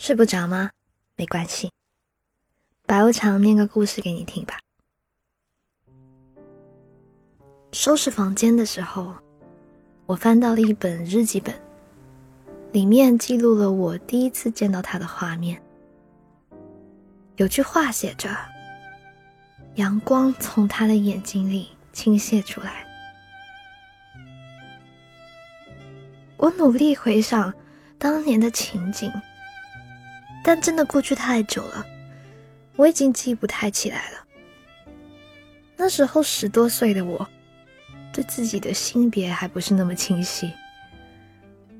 睡不着吗？没关系，白无常念个故事给你听吧。收拾房间的时候，我翻到了一本日记本，里面记录了我第一次见到他的画面。有句话写着：“阳光从他的眼睛里倾泻出来。”我努力回想当年的情景，但真的过去太久了，我已经记不太起来了。那时候十多岁的我，对自己的性别还不是那么清晰。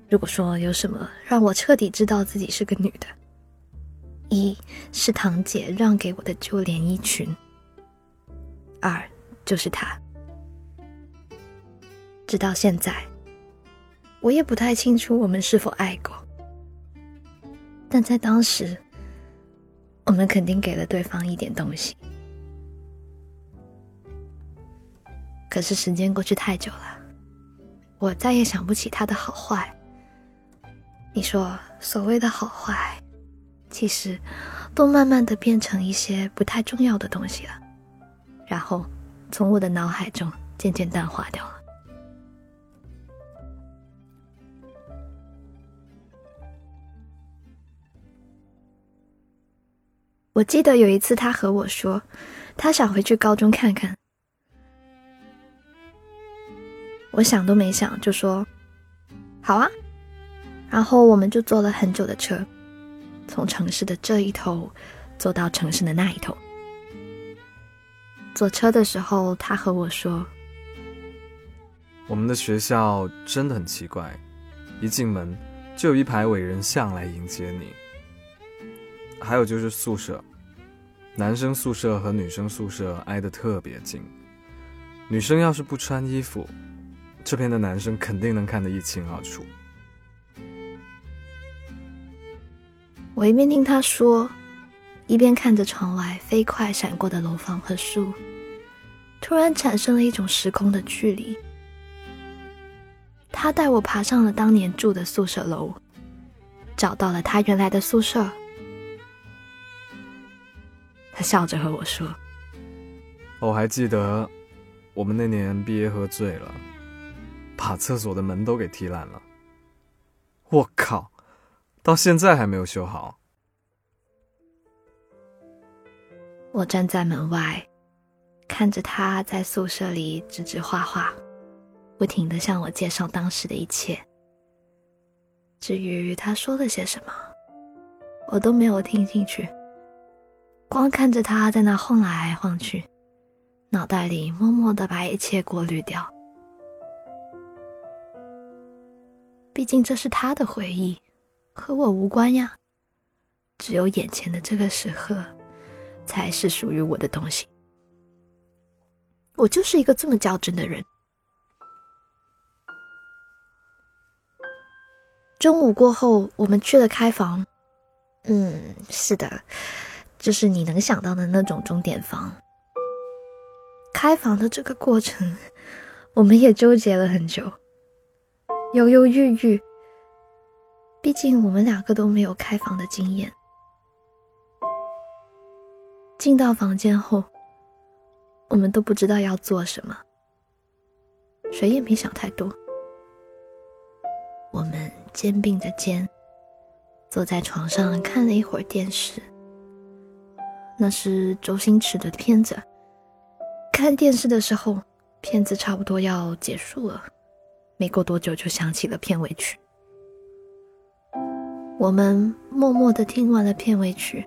如果说有什么让我彻底知道自己是个女的，一是堂姐让给我的旧连衣裙，二就是他。直到现在，我也不太清楚我们是否爱过，但在当时，我们肯定给了对方一点东西。可是时间过去太久了，我再也想不起他的好坏。你说所谓的好坏？其实，都慢慢的变成一些不太重要的东西了，然后从我的脑海中渐渐淡化掉了。我记得有一次，他和我说，他想回去高中看看。我想都没想就说：“好啊。”然后我们就坐了很久的车。从城市的这一头坐到城市的那一头。坐车的时候，他和我说：“我们的学校真的很奇怪，一进门就有一排伟人像来迎接你。还有就是宿舍，男生宿舍和女生宿舍挨得特别近，女生要是不穿衣服，这边的男生肯定能看得一清二楚。”我一边听他说，一边看着窗外飞快闪过的楼房和树，突然产生了一种时空的距离。他带我爬上了当年住的宿舍楼，找到了他原来的宿舍。他笑着和我说：“我还记得，我们那年毕业喝醉了，把厕所的门都给踢烂了。我靠！”到现在还没有修好。我站在门外，看着他在宿舍里指指画画，不停的向我介绍当时的一切。至于他说了些什么，我都没有听进去，光看着他在那晃来晃去，脑袋里默默的把一切过滤掉。毕竟这是他的回忆。和我无关呀，只有眼前的这个时刻，才是属于我的东西。我就是一个这么较真的人。中午过后，我们去了开房。嗯，是的，就是你能想到的那种钟点房。开房的这个过程，我们也纠结了很久，犹犹豫豫。毕竟我们两个都没有开房的经验。进到房间后，我们都不知道要做什么，谁也没想太多。我们肩并着肩，坐在床上看了一会儿电视。那是周星驰的片子。看电视的时候，片子差不多要结束了，没过多久就响起了片尾曲。我们默默的听完了片尾曲，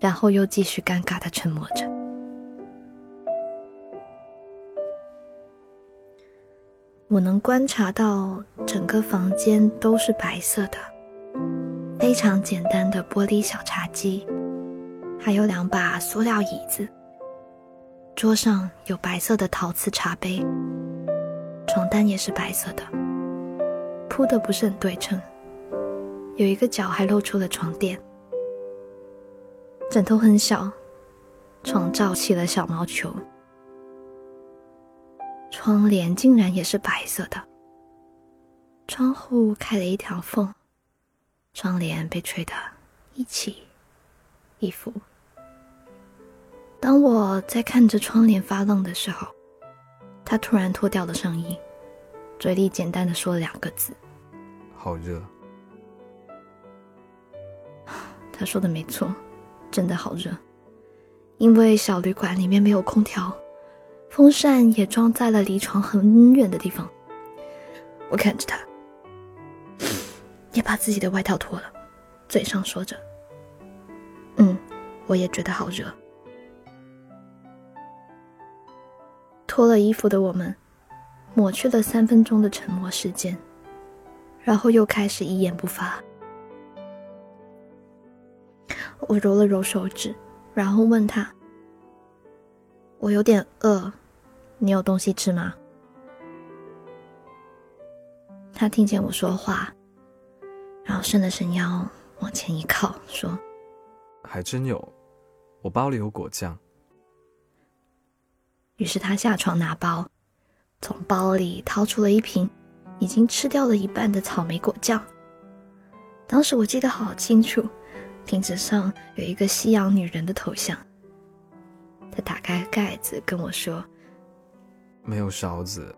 然后又继续尴尬的沉默着。我能观察到整个房间都是白色的，非常简单的玻璃小茶几，还有两把塑料椅子。桌上有白色的陶瓷茶杯，床单也是白色的，铺的不是很对称。有一个角还露出了床垫，枕头很小，床罩起了小毛球，窗帘竟然也是白色的，窗户开了一条缝，窗帘被吹得一起一伏。当我在看着窗帘发愣的时候，他突然脱掉了上衣，嘴里简单的说了两个字：“好热。”他说的没错，真的好热，因为小旅馆里面没有空调，风扇也装在了离床很远的地方。我看着他，也把自己的外套脱了，嘴上说着：“嗯，我也觉得好热。”脱了衣服的我们，抹去了三分钟的沉默时间，然后又开始一言不发。我揉了揉手指，然后问他：“我有点饿，你有东西吃吗？”他听见我说话，然后伸了伸腰，往前一靠，说：“还真有，我包里有果酱。”于是他下床拿包，从包里掏出了一瓶已经吃掉了一半的草莓果酱。当时我记得好清楚，瓶子上有一个西洋女人的头像。他打开盖子跟我说：“没有勺子，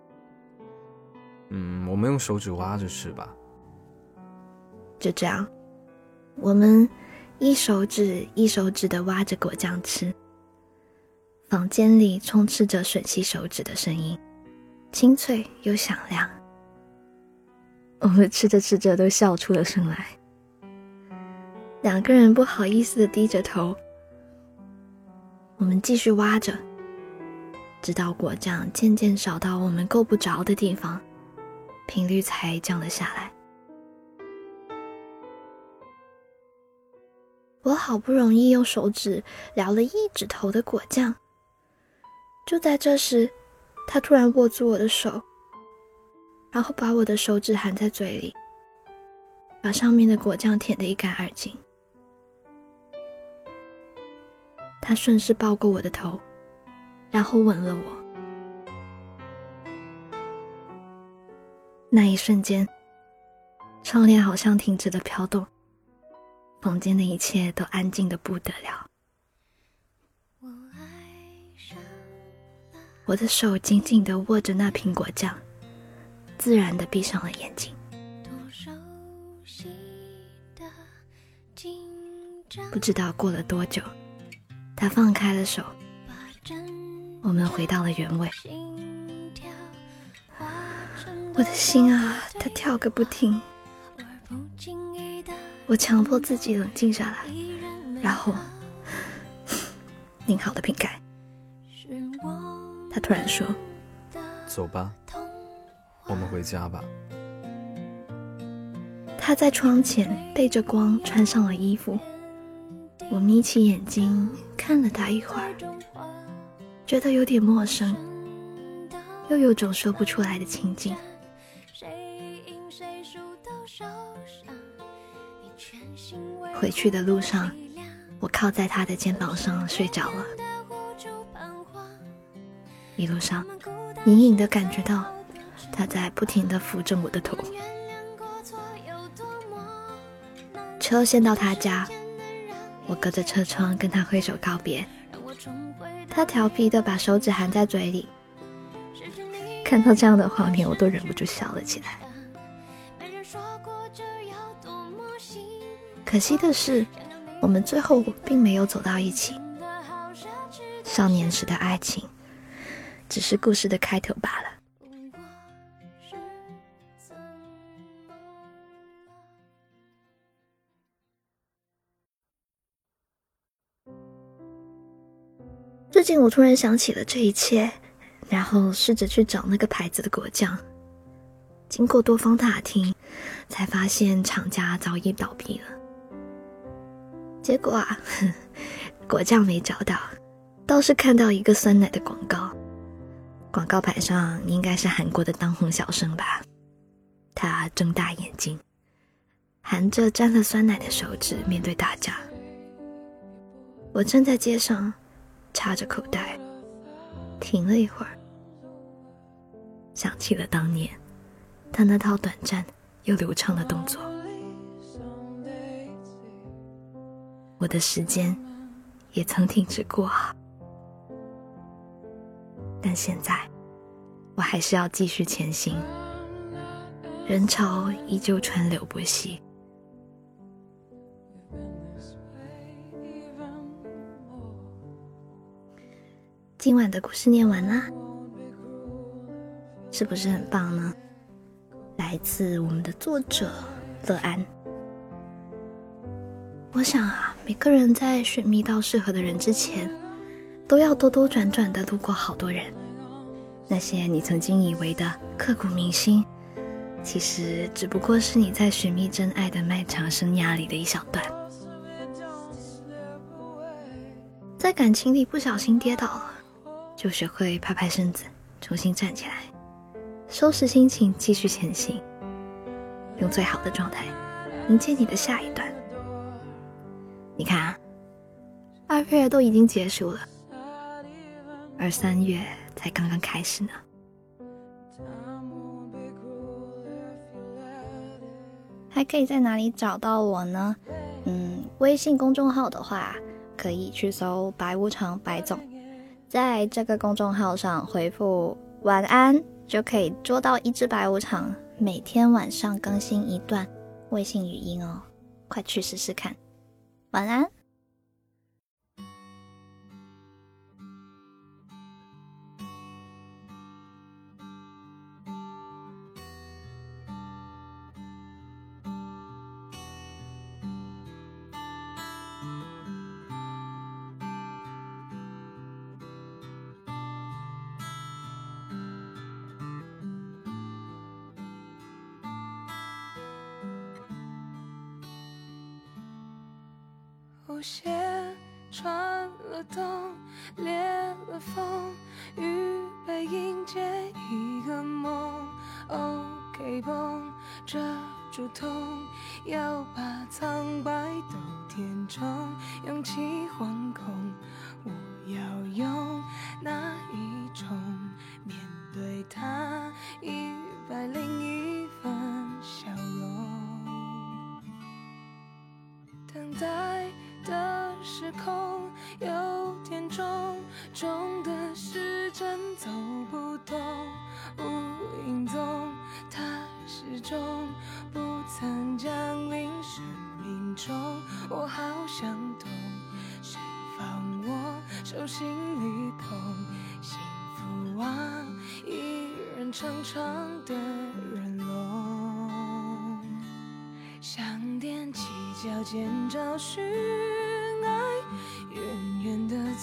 嗯，我们用手指挖着吃吧。”就这样，我们一手指一手指的挖着果酱吃。房间里充斥着吮吸手指的声音，清脆又响亮。我们吃着吃着都笑出了声来。两个人不好意思的低着头。我们继续挖着，直到果酱渐渐少到我们够不着的地方，频率才降了下来。我好不容易用手指撩了一指头的果酱。就在这时，他突然握住我的手，然后把我的手指含在嘴里，把上面的果酱舔得一干二净。他顺势抱过我的头，然后吻了我。那一瞬间，窗帘好像停止了飘动，房间的一切都安静的不得了。我的手紧紧地握着那苹果酱，自然地闭上了眼睛。不知道过了多久，他放开了手，我们回到了原位。我的心啊，它跳个不停。我强迫自己冷静下来，然后拧好了瓶盖。他突然说：“走吧，我们回家吧。”他在窗前背着光穿上了衣服。我眯起眼睛看了他一会儿，觉得有点陌生，又有种说不出来的情景。回去的路上，我靠在他的肩膀上睡着了。一路上，隐隐的感觉到他在不停的扶着我的头。车先到他家，我隔着车窗跟他挥手告别。他调皮的把手指含在嘴里，看到这样的画面，我都忍不住笑了起来。可惜的是，我们最后并没有走到一起。少年时的爱情。只是故事的开头罢了。最近我突然想起了这一切，然后试着去找那个牌子的果酱。经过多方打听，才发现厂家早已倒闭了。结果啊，果酱没找到，倒是看到一个酸奶的广告。广告牌上应该是韩国的当红小生吧？他睁大眼睛，含着沾了酸奶的手指面对大家。我站在街上，插着口袋，停了一会儿，想起了当年他那套短暂又流畅的动作。我的时间也曾停止过。但现在，我还是要继续前行。人潮依旧川流不息。今晚的故事念完啦，是不是很棒呢？来自我们的作者乐安。我想啊，每个人在寻觅到适合的人之前，都要兜兜转转的路过好多人。那些你曾经以为的刻骨铭心。其实只不过是你在寻觅真爱的漫长生涯里的一小段，在感情里不小心跌倒了，就学会拍拍身子，重新站起来，收拾心情，继续前行，用最好的状态迎接你的下一段。你看，二月都已经结束了，而三月才刚刚开始呢。还可以在哪里找到我呢？嗯，微信公众号的话，可以去搜“白无常白总”，在这个公众号上回复“晚安”，就可以捉到一只白无常。每天晚上更新一段微信语音哦，快去试试看。晚安。舞鞋穿了洞，裂了缝，预备迎接一个梦。OK 绷遮住痛，要把苍白都填充，勇气惶恐。我要用哪一种面对它？一百零一分笑容，等待。空有点重，重的时针走不动，无影踪，它始终不曾降临生命中。我好想懂，谁放我手心里捧？幸福啊，一人长长的人龙，想踮起脚尖找寻。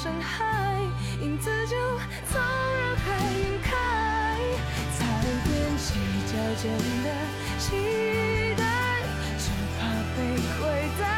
伤害影子就从人海晕开才踮起脚尖的期待只怕被亏待